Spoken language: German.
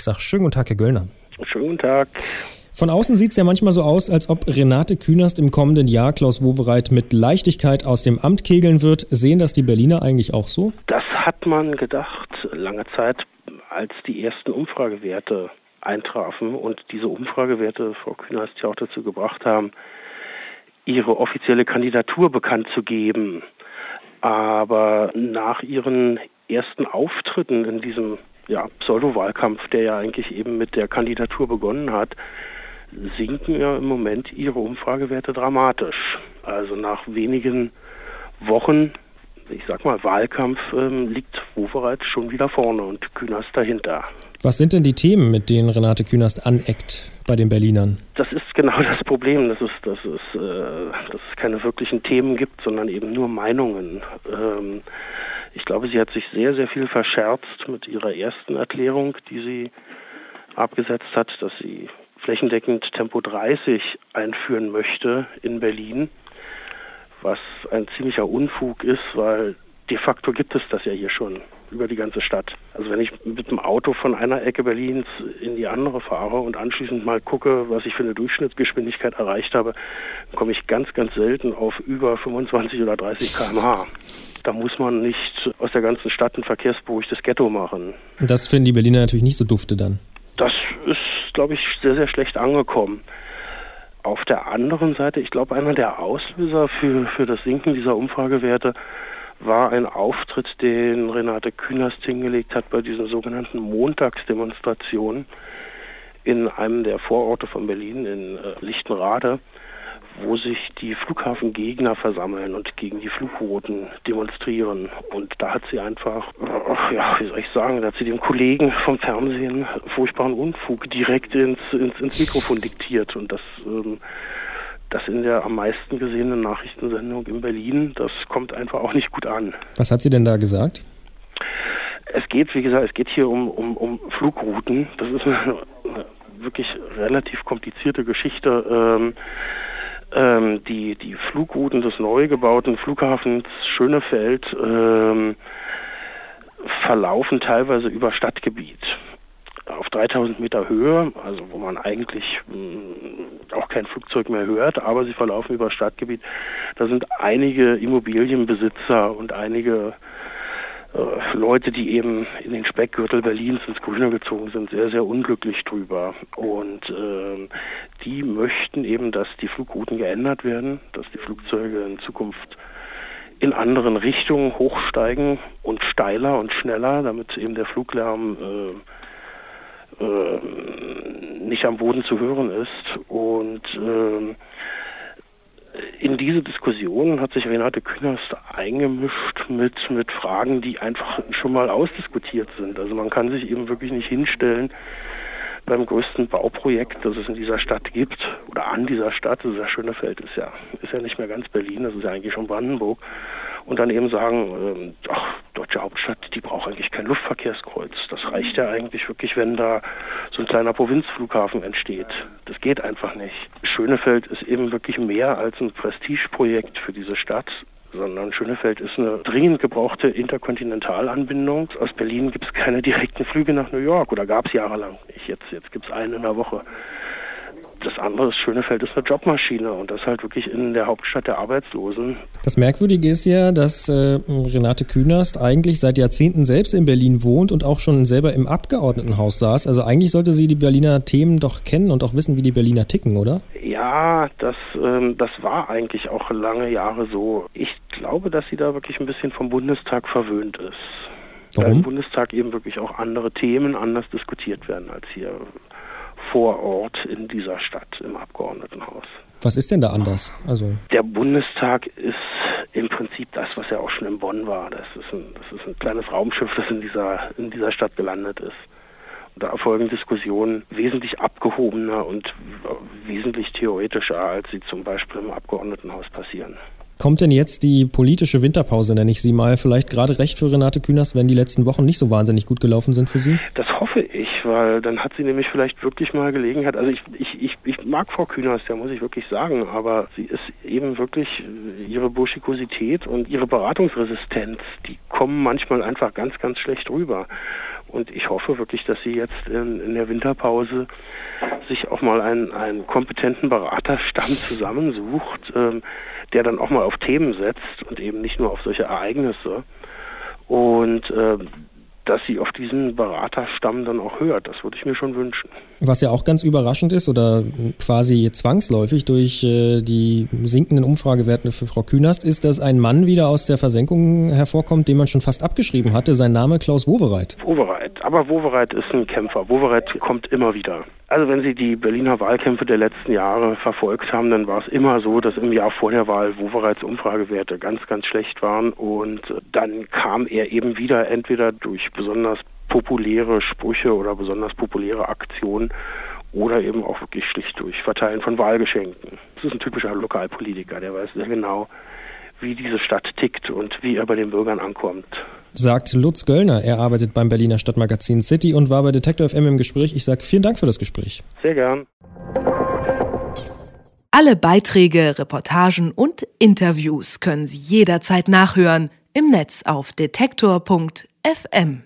Ich sage schönen guten Tag, Herr Göllner. Schönen guten Tag. Von außen sieht es ja manchmal so aus, als ob Renate Künast im kommenden Jahr Klaus Wowereit mit Leichtigkeit aus dem Amt kegeln wird. Sehen das die Berliner eigentlich auch so? Das hat man gedacht lange Zeit, als die ersten Umfragewerte eintrafen und diese Umfragewerte Frau Künast ja auch dazu gebracht haben, ihre offizielle Kandidatur bekannt zu geben. Aber nach ihren ersten Auftritten in diesem ja, Pseudo-Wahlkampf, der ja eigentlich eben mit der Kandidatur begonnen hat, sinken ja im Moment ihre Umfragewerte dramatisch. Also nach wenigen Wochen, ich sag mal Wahlkampf, ähm, liegt Wovereit schon wieder vorne und Künast dahinter. Was sind denn die Themen, mit denen Renate Künast aneckt bei den Berlinern? Das ist genau das Problem, dass es, dass es, äh, dass es keine wirklichen Themen gibt, sondern eben nur Meinungen. Ähm, ich glaube, sie hat sich sehr, sehr viel verscherzt mit ihrer ersten Erklärung, die sie abgesetzt hat, dass sie flächendeckend Tempo 30 einführen möchte in Berlin, was ein ziemlicher Unfug ist, weil de facto gibt es das ja hier schon über die ganze Stadt. Also wenn ich mit dem Auto von einer Ecke Berlins in die andere fahre und anschließend mal gucke, was ich für eine Durchschnittsgeschwindigkeit erreicht habe, komme ich ganz, ganz selten auf über 25 oder 30 km/h. Da muss man nicht aus der ganzen Stadt ein verkehrsberuhigtes Ghetto machen. Und das finden die Berliner natürlich nicht so dufte dann. Das ist, glaube ich, sehr, sehr schlecht angekommen. Auf der anderen Seite, ich glaube, einer der Auslöser für, für das Sinken dieser Umfragewerte war ein Auftritt, den Renate Künast hingelegt hat bei diesen sogenannten Montagsdemonstrationen in einem der Vororte von Berlin, in äh, Lichtenrade wo sich die Flughafengegner versammeln und gegen die Flugrouten demonstrieren. Und da hat sie einfach, ach ja, wie soll ich sagen, da hat sie dem Kollegen vom Fernsehen furchtbaren Unfug direkt ins, ins, ins Mikrofon diktiert. Und das, ähm, das in der am meisten gesehenen Nachrichtensendung in Berlin, das kommt einfach auch nicht gut an. Was hat sie denn da gesagt? Es geht, wie gesagt, es geht hier um, um, um Flugrouten. Das ist eine, eine wirklich relativ komplizierte Geschichte. Ähm, ähm, die, die Flugrouten des neu gebauten Flughafens Schönefeld ähm, verlaufen teilweise über Stadtgebiet 3000 Meter Höhe, also wo man eigentlich mh, mm, auch kein Flugzeug mehr hört, aber sie verlaufen über Stadtgebiet. Da sind einige Immobilienbesitzer und einige äh, Leute, die eben in den Speckgürtel Berlins ins Grüne gezogen sind, sehr, sehr unglücklich drüber. Und äh, die möchten eben, dass die Flugrouten geändert werden, dass die Flugzeuge in Zukunft in anderen Richtungen hochsteigen und steiler und schneller, damit eben der Fluglärm äh, äh, nicht am Boden zu hören ist. Und äh, in diese Diskussion hat sich Renate Künast eingemischt mit, mit Fragen, die einfach schon mal ausdiskutiert sind. Also man kann sich eben wirklich nicht hinstellen beim größten Bauprojekt, das es in dieser Stadt gibt, oder an dieser Stadt, das ist ja Schönefeld, ist ja, ist ja nicht mehr ganz Berlin, das ist ja eigentlich schon Brandenburg, und dann eben sagen, ähm, ach, Hauptstadt, die braucht eigentlich kein Luftverkehrskreuz. Das reicht ja eigentlich wirklich, wenn da so ein kleiner Provinzflughafen entsteht. Das geht einfach nicht. Schönefeld ist eben wirklich mehr als ein Prestigeprojekt für diese Stadt sondern Schönefeld ist eine dringend gebrauchte Interkontinentalanbindung. Aus Berlin gibt es keine direkten Flüge nach New York oder gab es jahrelang nicht. Jetzt, jetzt gibt es einen in der Woche das andere ist Schönefeld ist eine Jobmaschine und das halt wirklich in der Hauptstadt der Arbeitslosen. Das Merkwürdige ist ja, dass äh, Renate Künast eigentlich seit Jahrzehnten selbst in Berlin wohnt und auch schon selber im Abgeordnetenhaus saß. Also eigentlich sollte sie die Berliner Themen doch kennen und auch wissen, wie die Berliner ticken, oder? Ja, das, ähm, das war eigentlich auch lange Jahre so. Ich glaube, dass sie da wirklich ein bisschen vom Bundestag verwöhnt ist. Warum? Weil im Bundestag eben wirklich auch andere Themen anders diskutiert werden als hier vor Ort in dieser Stadt im Abgeordnetenhaus. Was ist denn da anders? Also der Bundestag ist im Prinzip das, was ja auch schon in Bonn war. Das ist ein, das ist ein kleines Raumschiff, das in dieser, in dieser Stadt gelandet ist. Und da erfolgen Diskussionen wesentlich abgehobener und wesentlich theoretischer, als sie zum Beispiel im Abgeordnetenhaus passieren. Kommt denn jetzt die politische Winterpause, nenne ich sie mal, vielleicht gerade recht für Renate Künast, wenn die letzten Wochen nicht so wahnsinnig gut gelaufen sind für sie? Das hoffe ich, weil dann hat sie nämlich vielleicht wirklich mal Gelegenheit. Also ich, ich, ich, ich mag Frau Künast, ja muss ich wirklich sagen, aber sie ist eben wirklich ihre Burschikosität und ihre Beratungsresistenz, die kommen manchmal einfach ganz, ganz schlecht rüber. Und ich hoffe wirklich, dass sie jetzt in, in der Winterpause sich auch mal einen, einen kompetenten Beraterstamm zusammensucht, ähm, der dann auch mal auf Themen setzt und eben nicht nur auf solche Ereignisse. Und äh, dass sie auf diesen Beraterstamm dann auch hört. Das würde ich mir schon wünschen. Was ja auch ganz überraschend ist oder quasi zwangsläufig durch äh, die sinkenden Umfragewerte für Frau Künast ist, dass ein Mann wieder aus der Versenkung hervorkommt, den man schon fast abgeschrieben hatte. Sein Name Klaus Wowereit. Wowereit. Aber Wowereit ist ein Kämpfer. Wowereit kommt immer wieder. Also wenn Sie die Berliner Wahlkämpfe der letzten Jahre verfolgt haben, dann war es immer so, dass im Jahr vor der Wahl Wowereits Umfragewerte ganz, ganz schlecht waren und dann kam er eben wieder entweder durch besonders populäre Sprüche oder besonders populäre Aktionen oder eben auch wirklich schlicht durch Verteilen von Wahlgeschenken. Das ist ein typischer Lokalpolitiker, der weiß sehr genau, wie diese Stadt tickt und wie er bei den Bürgern ankommt. Sagt Lutz Göllner. Er arbeitet beim Berliner Stadtmagazin City und war bei Detektor FM im Gespräch. Ich sage vielen Dank für das Gespräch. Sehr gern. Alle Beiträge, Reportagen und Interviews können Sie jederzeit nachhören im Netz auf detektor.fm.